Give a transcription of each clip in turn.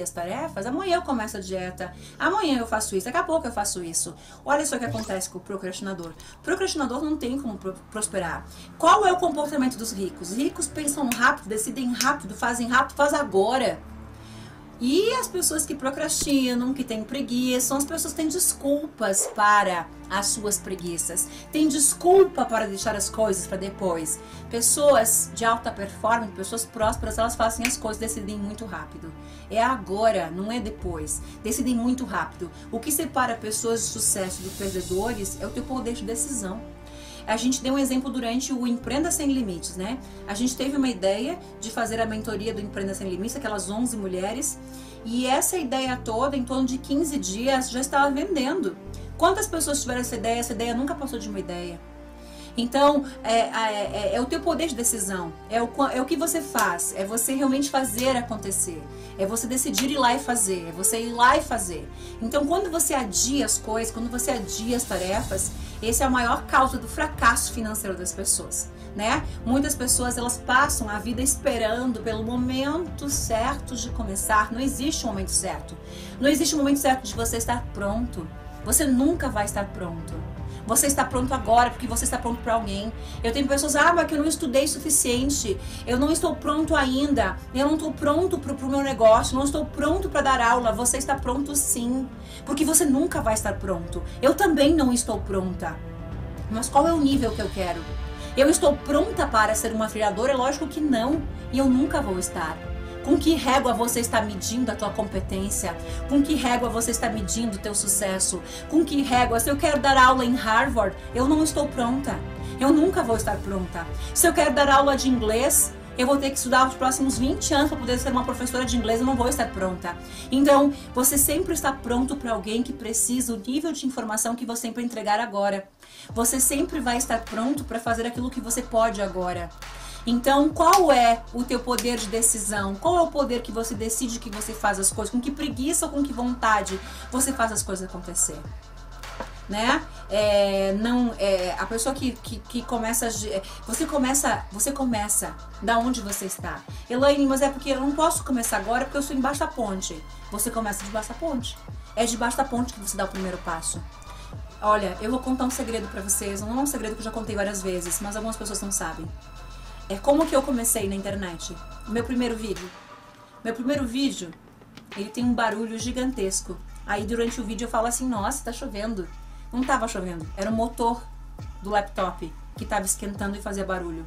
As tarefas, amanhã eu começo a dieta, amanhã eu faço isso, daqui a pouco eu faço isso. Olha só o que acontece com o procrastinador. Procrastinador não tem como pro- prosperar. Qual é o comportamento dos ricos? Ricos pensam rápido, decidem rápido, fazem rápido, faz agora. E as pessoas que procrastinam, que têm preguiça, são as pessoas que têm desculpas para as suas preguiças. Tem desculpa para deixar as coisas para depois. Pessoas de alta performance, pessoas prósperas, elas fazem as coisas, decidem muito rápido. É agora, não é depois. Decidem muito rápido. O que separa pessoas de sucesso dos perdedores é o teu poder de decisão. A gente deu um exemplo durante o Empreenda Sem Limites, né? A gente teve uma ideia de fazer a mentoria do Empreenda Sem Limites, aquelas 11 mulheres, e essa ideia toda, em torno de 15 dias, já estava vendendo. Quantas pessoas tiveram essa ideia? Essa ideia nunca passou de uma ideia. Então, é, é- é- é o teu poder de decisão, é o, é o que você faz, é você realmente fazer acontecer, é você decidir ir lá e fazer, é você ir lá e fazer. Então, quando você adia as coisas, quando você adia as tarefas, esse é a maior causa do fracasso financeiro das pessoas, né? Muitas pessoas elas passam a vida esperando pelo momento certo de começar. Não existe um momento certo. Não existe um momento certo de você estar pronto. Você nunca vai estar pronto. Você está pronto agora porque você está pronto para alguém. Eu tenho pessoas, ah, mas que eu não estudei o suficiente. Eu não estou pronto ainda. Eu não estou pronto para o meu negócio. Não estou pronto para dar aula. Você está pronto sim. Porque você nunca vai estar pronto. Eu também não estou pronta. Mas qual é o nível que eu quero? Eu estou pronta para ser uma criadora? Lógico que não. E eu nunca vou estar. Com que régua você está medindo a tua competência? Com que régua você está medindo o teu sucesso? Com que régua? Se eu quero dar aula em Harvard, eu não estou pronta. Eu nunca vou estar pronta. Se eu quero dar aula de inglês, eu vou ter que estudar os próximos 20 anos para poder ser uma professora de inglês, eu não vou estar pronta. Então, você sempre está pronto para alguém que precisa o nível de informação que você sempre entregar agora. Você sempre vai estar pronto para fazer aquilo que você pode agora. Então, qual é o teu poder de decisão? Qual é o poder que você decide que você faz as coisas? Com que preguiça ou com que vontade você faz as coisas acontecer? né? É, não, é, a pessoa que, que, que começa, ge- você começa, você começa da onde você está. Elaine, mas é porque eu não posso começar agora porque eu estou embaixo da ponte. Você começa debaixo da ponte. É debaixo da ponte que você dá o primeiro passo. Olha, eu vou contar um segredo pra vocês. Não é um segredo que eu já contei várias vezes, mas algumas pessoas não sabem. É como que eu comecei na internet. Meu primeiro vídeo. Meu primeiro vídeo, ele tem um barulho gigantesco. Aí durante o vídeo eu falo assim, nossa, tá chovendo. Não tava chovendo, era o motor do laptop que tava esquentando e fazia barulho.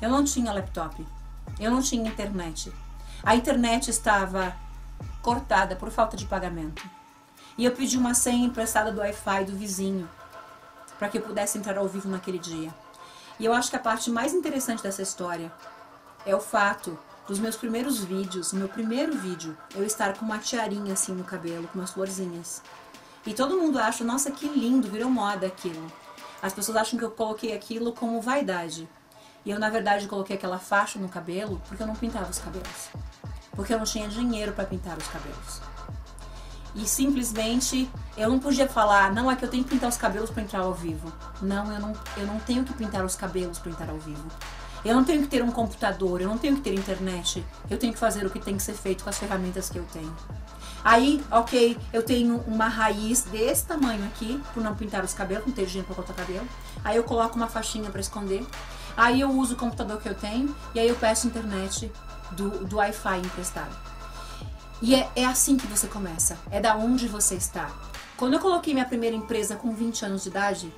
Eu não tinha laptop. Eu não tinha internet. A internet estava cortada por falta de pagamento. E eu pedi uma senha emprestada do Wi-Fi do vizinho para que eu pudesse entrar ao vivo naquele dia. E eu acho que a parte mais interessante dessa história é o fato dos meus primeiros vídeos, meu primeiro vídeo, eu estar com uma tiarinha assim no cabelo, com umas florzinhas. E todo mundo acha, nossa, que lindo, virou moda aquilo. As pessoas acham que eu coloquei aquilo como vaidade. E eu, na verdade, coloquei aquela faixa no cabelo porque eu não pintava os cabelos. Porque eu não tinha dinheiro para pintar os cabelos. E simplesmente eu não podia falar, não, é que eu tenho que pintar os cabelos para entrar ao vivo. Não, eu não, eu não tenho que pintar os cabelos para entrar ao vivo. Eu não tenho que ter um computador, eu não tenho que ter internet. Eu tenho que fazer o que tem que ser feito com as ferramentas que eu tenho. Aí, ok, eu tenho uma raiz desse tamanho aqui, por não pintar os cabelos, não ter dinheiro para cortar cabelo. Aí eu coloco uma faixinha para esconder. Aí eu uso o computador que eu tenho e aí eu peço internet do, do Wi-Fi emprestado. E é, é assim que você começa, é da onde você está. Quando eu coloquei minha primeira empresa com 20 anos de idade,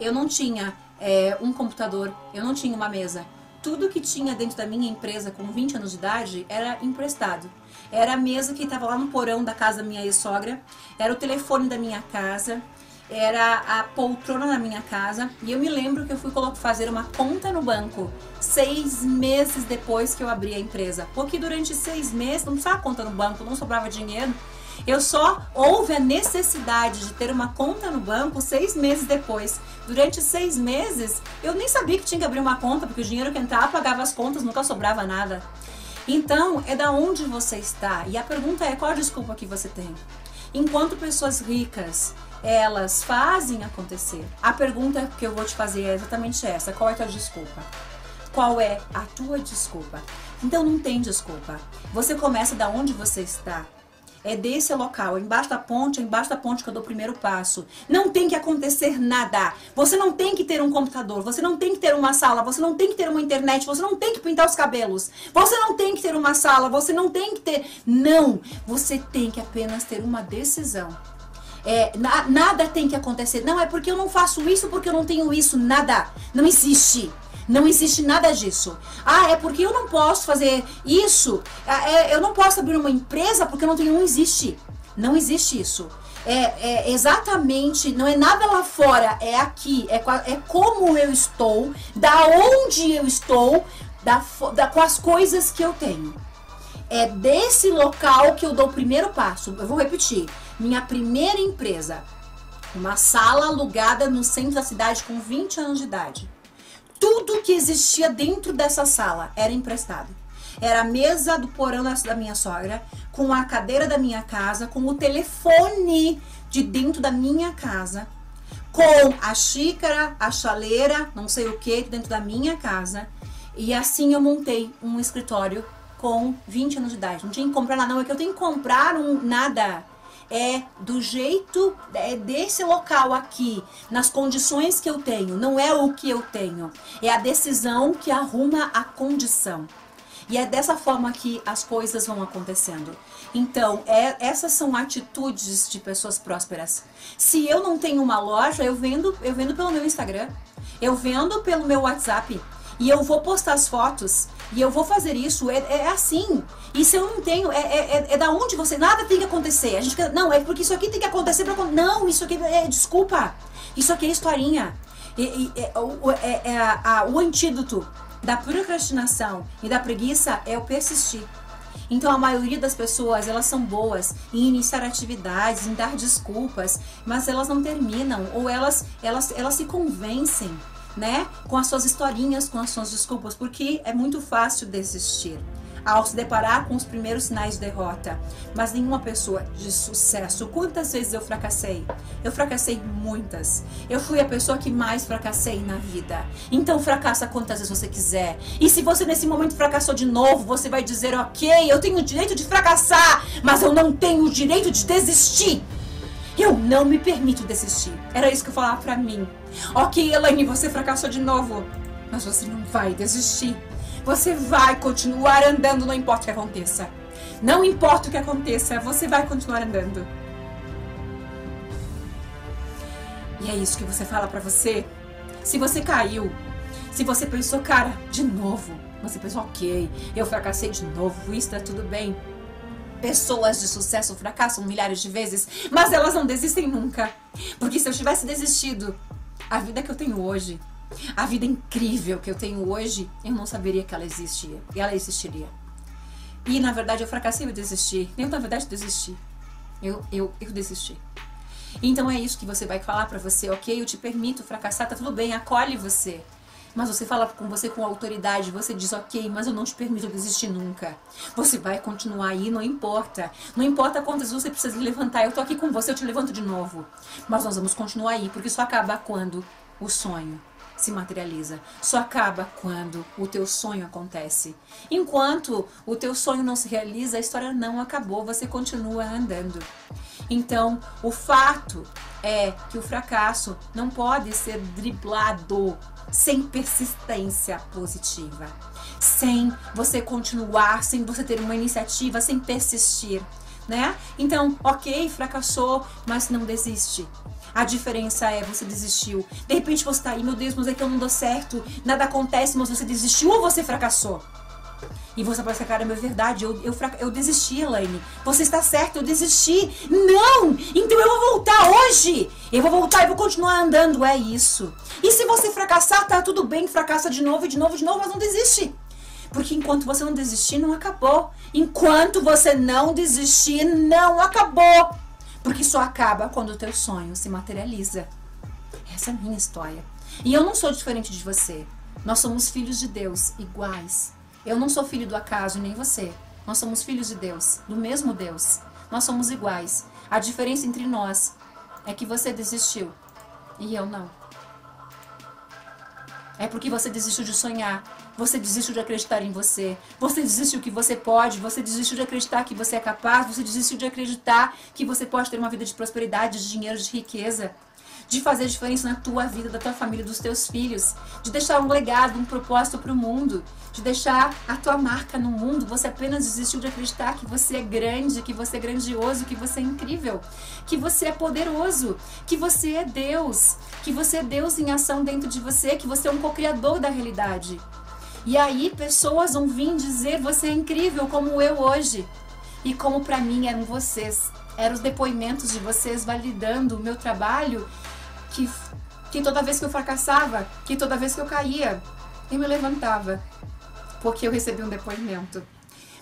eu não tinha é, um computador, eu não tinha uma mesa. Tudo que tinha dentro da minha empresa com 20 anos de idade era emprestado. Era a mesa que estava lá no porão da casa da minha ex-sogra, era o telefone da minha casa, era a poltrona na minha casa. E eu me lembro que eu fui fazer uma conta no banco seis meses depois que eu abri a empresa. Porque durante seis meses, não precisava conta no banco, não sobrava dinheiro. Eu só houve a necessidade de ter uma conta no banco seis meses depois. Durante seis meses, eu nem sabia que tinha que abrir uma conta, porque o dinheiro que entrava pagava as contas, nunca sobrava nada. Então, é da onde você está. E a pergunta é: qual a desculpa que você tem? Enquanto pessoas ricas elas fazem acontecer. A pergunta que eu vou te fazer é exatamente essa: qual é a tua desculpa? Qual é a tua desculpa? Então não tem desculpa. Você começa da onde você está. É desse local, embaixo da ponte, embaixo da ponte que eu dou o primeiro passo. Não tem que acontecer nada. Você não tem que ter um computador, você não tem que ter uma sala, você não tem que ter uma internet, você não tem que pintar os cabelos. Você não tem que ter uma sala, você não tem que ter. Não! Você tem que apenas ter uma decisão é, na, nada tem que acontecer. Não, é porque eu não faço isso, porque eu não tenho isso. Nada. Não existe. Não existe nada disso. Ah, é porque eu não posso fazer isso. Ah, é, eu não posso abrir uma empresa porque eu não tenho. Não existe. Não existe isso. É, é, exatamente, não é nada lá fora, é aqui, é, é como eu estou, da onde eu estou, da, da, com as coisas que eu tenho. É desse local que eu dou o primeiro passo. Eu vou repetir. Minha primeira empresa, uma sala alugada no centro da cidade com 20 anos de idade. Tudo que existia dentro dessa sala era emprestado. Era a mesa do porão da minha sogra, com a cadeira da minha casa, com o telefone de dentro da minha casa, com a xícara, a chaleira, não sei o que, dentro da minha casa. E assim eu montei um escritório com 20 anos de idade. Não tinha que comprar nada, não. É que eu tenho que comprar um nada é do jeito, é desse local aqui, nas condições que eu tenho, não é o que eu tenho, é a decisão que arruma a condição. E é dessa forma que as coisas vão acontecendo. Então, é, essas são atitudes de pessoas prósperas. Se eu não tenho uma loja, eu vendo, eu vendo pelo meu Instagram, eu vendo pelo meu WhatsApp, e eu vou postar as fotos e eu vou fazer isso. É, é assim. E se eu não tenho, é, é, é, é da onde você. Nada tem que acontecer. A gente não, é porque isso aqui tem que acontecer pra. Não, isso aqui é. Desculpa. Isso aqui é historinha. E, e, é, é, é a, a, o antídoto da procrastinação e da preguiça é o persistir. Então a maioria das pessoas, elas são boas em iniciar atividades, em dar desculpas, mas elas não terminam ou elas elas elas se convencem né? Com as suas historinhas, com as suas desculpas, porque é muito fácil desistir ao se deparar com os primeiros sinais de derrota. Mas nenhuma pessoa de sucesso. Quantas vezes eu fracassei? Eu fracassei muitas. Eu fui a pessoa que mais fracassei na vida. Então fracassa quantas vezes você quiser. E se você nesse momento fracassou de novo, você vai dizer: "OK, eu tenho o direito de fracassar, mas eu não tenho o direito de desistir". Eu não me permito desistir. Era isso que eu falava pra mim. Ok, Elaine, você fracassou de novo. Mas você não vai desistir. Você vai continuar andando, não importa o que aconteça. Não importa o que aconteça, você vai continuar andando. E é isso que você fala para você. Se você caiu, se você pensou, cara, de novo, você pensou, ok, eu fracassei de novo, isso tá tudo bem. Pessoas de sucesso fracassam milhares de vezes, mas elas não desistem nunca. Porque se eu tivesse desistido, a vida que eu tenho hoje, a vida incrível que eu tenho hoje, eu não saberia que ela existia. E ela existiria. E na verdade eu fracassei e desisti. Eu na verdade desisti. Eu, eu, eu desisti. Então é isso que você vai falar para você, ok? Eu te permito fracassar, tá tudo bem, acolhe você. Mas você fala com você com autoridade, você diz, ok, mas eu não te permito desistir nunca. Você vai continuar aí, não importa. Não importa quantas vezes você precisa levantar, eu tô aqui com você, eu te levanto de novo. Mas nós vamos continuar aí, porque isso acaba quando o sonho se materializa. Só acaba quando o teu sonho acontece. Enquanto o teu sonho não se realiza, a história não acabou, você continua andando. Então, o fato é que o fracasso não pode ser driblado sem persistência positiva, sem você continuar, sem você ter uma iniciativa, sem persistir, né? Então, ok, fracassou, mas não desiste. A diferença é você desistiu. De repente você tá aí, meu Deus, mas é que eu não dou certo, nada acontece, mas você desistiu ou você fracassou. E você pode ficar, caramba, é verdade, eu, eu, eu desisti, Elaine. Você está certo, eu desisti. Não! Então eu vou voltar hoje! Eu vou voltar e vou continuar andando, é isso. E se você fracassar, tá tudo bem, fracassa de novo, de novo, de novo, mas não desiste. Porque enquanto você não desistir, não acabou. Enquanto você não desistir, não acabou. Porque só acaba quando o teu sonho se materializa. Essa é a minha história. E eu não sou diferente de você. Nós somos filhos de Deus, iguais. Eu não sou filho do acaso, nem você. Nós somos filhos de Deus, do mesmo Deus. Nós somos iguais. A diferença entre nós é que você desistiu e eu não. É porque você desistiu de sonhar, você desistiu de acreditar em você, você desistiu que você pode, você desistiu de acreditar que você é capaz, você desistiu de acreditar que você pode ter uma vida de prosperidade, de dinheiro, de riqueza. De fazer diferença na tua vida, da tua família, dos teus filhos, de deixar um legado, um propósito para o mundo, de deixar a tua marca no mundo. Você apenas desistiu de acreditar que você é grande, que você é grandioso, que você é incrível, que você é poderoso, que você é Deus, que você é Deus em ação dentro de você, que você é um co-criador da realidade. E aí pessoas vão vir dizer: você é incrível como eu hoje. E como para mim eram vocês, eram os depoimentos de vocês validando o meu trabalho que, que toda vez que eu fracassava, que toda vez que eu caía, eu me levantava. Porque eu recebi um depoimento.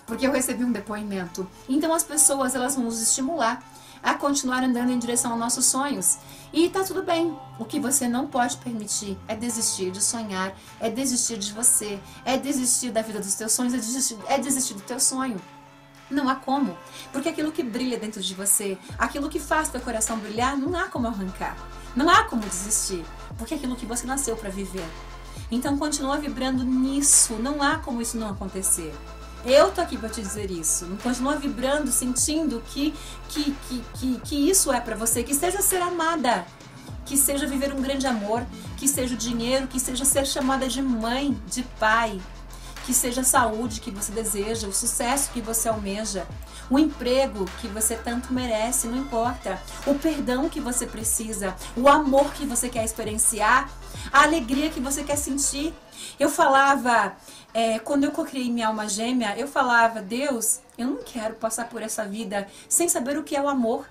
Porque eu recebi um depoimento. Então as pessoas elas vão nos estimular a continuar andando em direção aos nossos sonhos. E tá tudo bem. O que você não pode permitir é desistir de sonhar, é desistir de você, é desistir da vida dos teus sonhos, é desistir, é desistir do teu sonho. Não há como. Porque aquilo que brilha dentro de você, aquilo que faz teu coração brilhar, não há como arrancar. Não há como desistir, porque é aquilo que você nasceu para viver. Então continua vibrando nisso, não há como isso não acontecer. Eu tô aqui para te dizer isso. Continua vibrando, sentindo que que, que, que, que isso é para você, que seja ser amada, que seja viver um grande amor, que seja o dinheiro, que seja ser chamada de mãe, de pai, que seja a saúde que você deseja, o sucesso que você almeja, o emprego que você tanto merece, não importa. O perdão que você precisa, o amor que você quer experienciar, a alegria que você quer sentir. Eu falava, é, quando eu criei minha alma gêmea, eu falava, Deus, eu não quero passar por essa vida sem saber o que é o amor.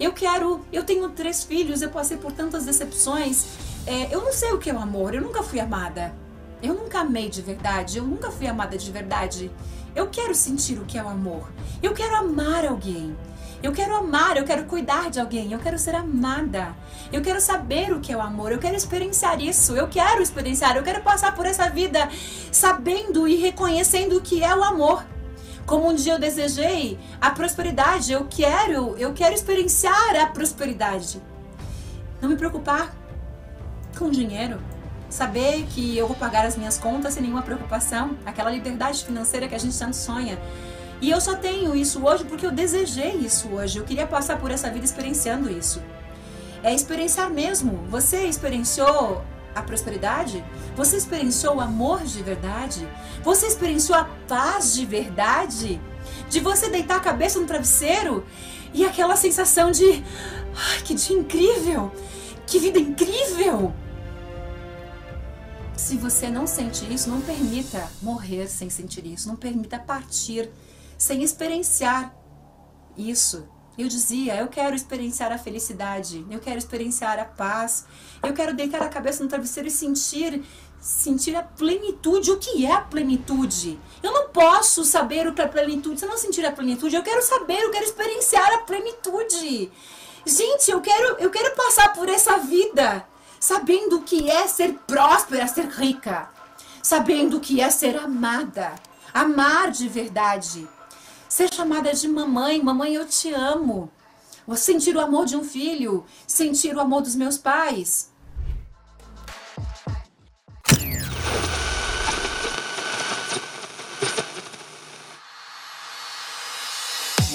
Eu quero, eu tenho três filhos, eu passei por tantas decepções. É, eu não sei o que é o amor, eu nunca fui amada. Eu nunca amei de verdade, eu nunca fui amada de verdade. Eu quero sentir o que é o amor. Eu quero amar alguém. Eu quero amar, eu quero cuidar de alguém, eu quero ser amada. Eu quero saber o que é o amor, eu quero experienciar isso, eu quero experienciar, eu quero passar por essa vida sabendo e reconhecendo o que é o amor. Como um dia eu desejei a prosperidade, eu quero, eu quero experienciar a prosperidade. Não me preocupar com dinheiro, saber que eu vou pagar as minhas contas sem nenhuma preocupação, aquela liberdade financeira que a gente tanto sonha. E eu só tenho isso hoje porque eu desejei isso hoje. Eu queria passar por essa vida experienciando isso. É experienciar mesmo. Você experienciou a prosperidade? Você experienciou o amor de verdade? Você experienciou a paz de verdade? De você deitar a cabeça no travesseiro e aquela sensação de ai, que dia incrível! Que vida incrível! Se você não sente isso, não permita morrer sem sentir isso, não permita partir sem experienciar isso. Eu dizia, eu quero experienciar a felicidade, eu quero experienciar a paz, eu quero deitar a cabeça no travesseiro e sentir sentir a plenitude. O que é a plenitude? Eu não posso saber o que é plenitude se eu não sentir a plenitude. Eu quero saber, eu quero experienciar a plenitude. Gente, eu quero eu quero passar por essa vida sabendo o que é ser próspera, ser rica, sabendo o que é ser amada, amar de verdade, ser chamada de mamãe, mamãe eu te amo, sentir o amor de um filho, sentir o amor dos meus pais.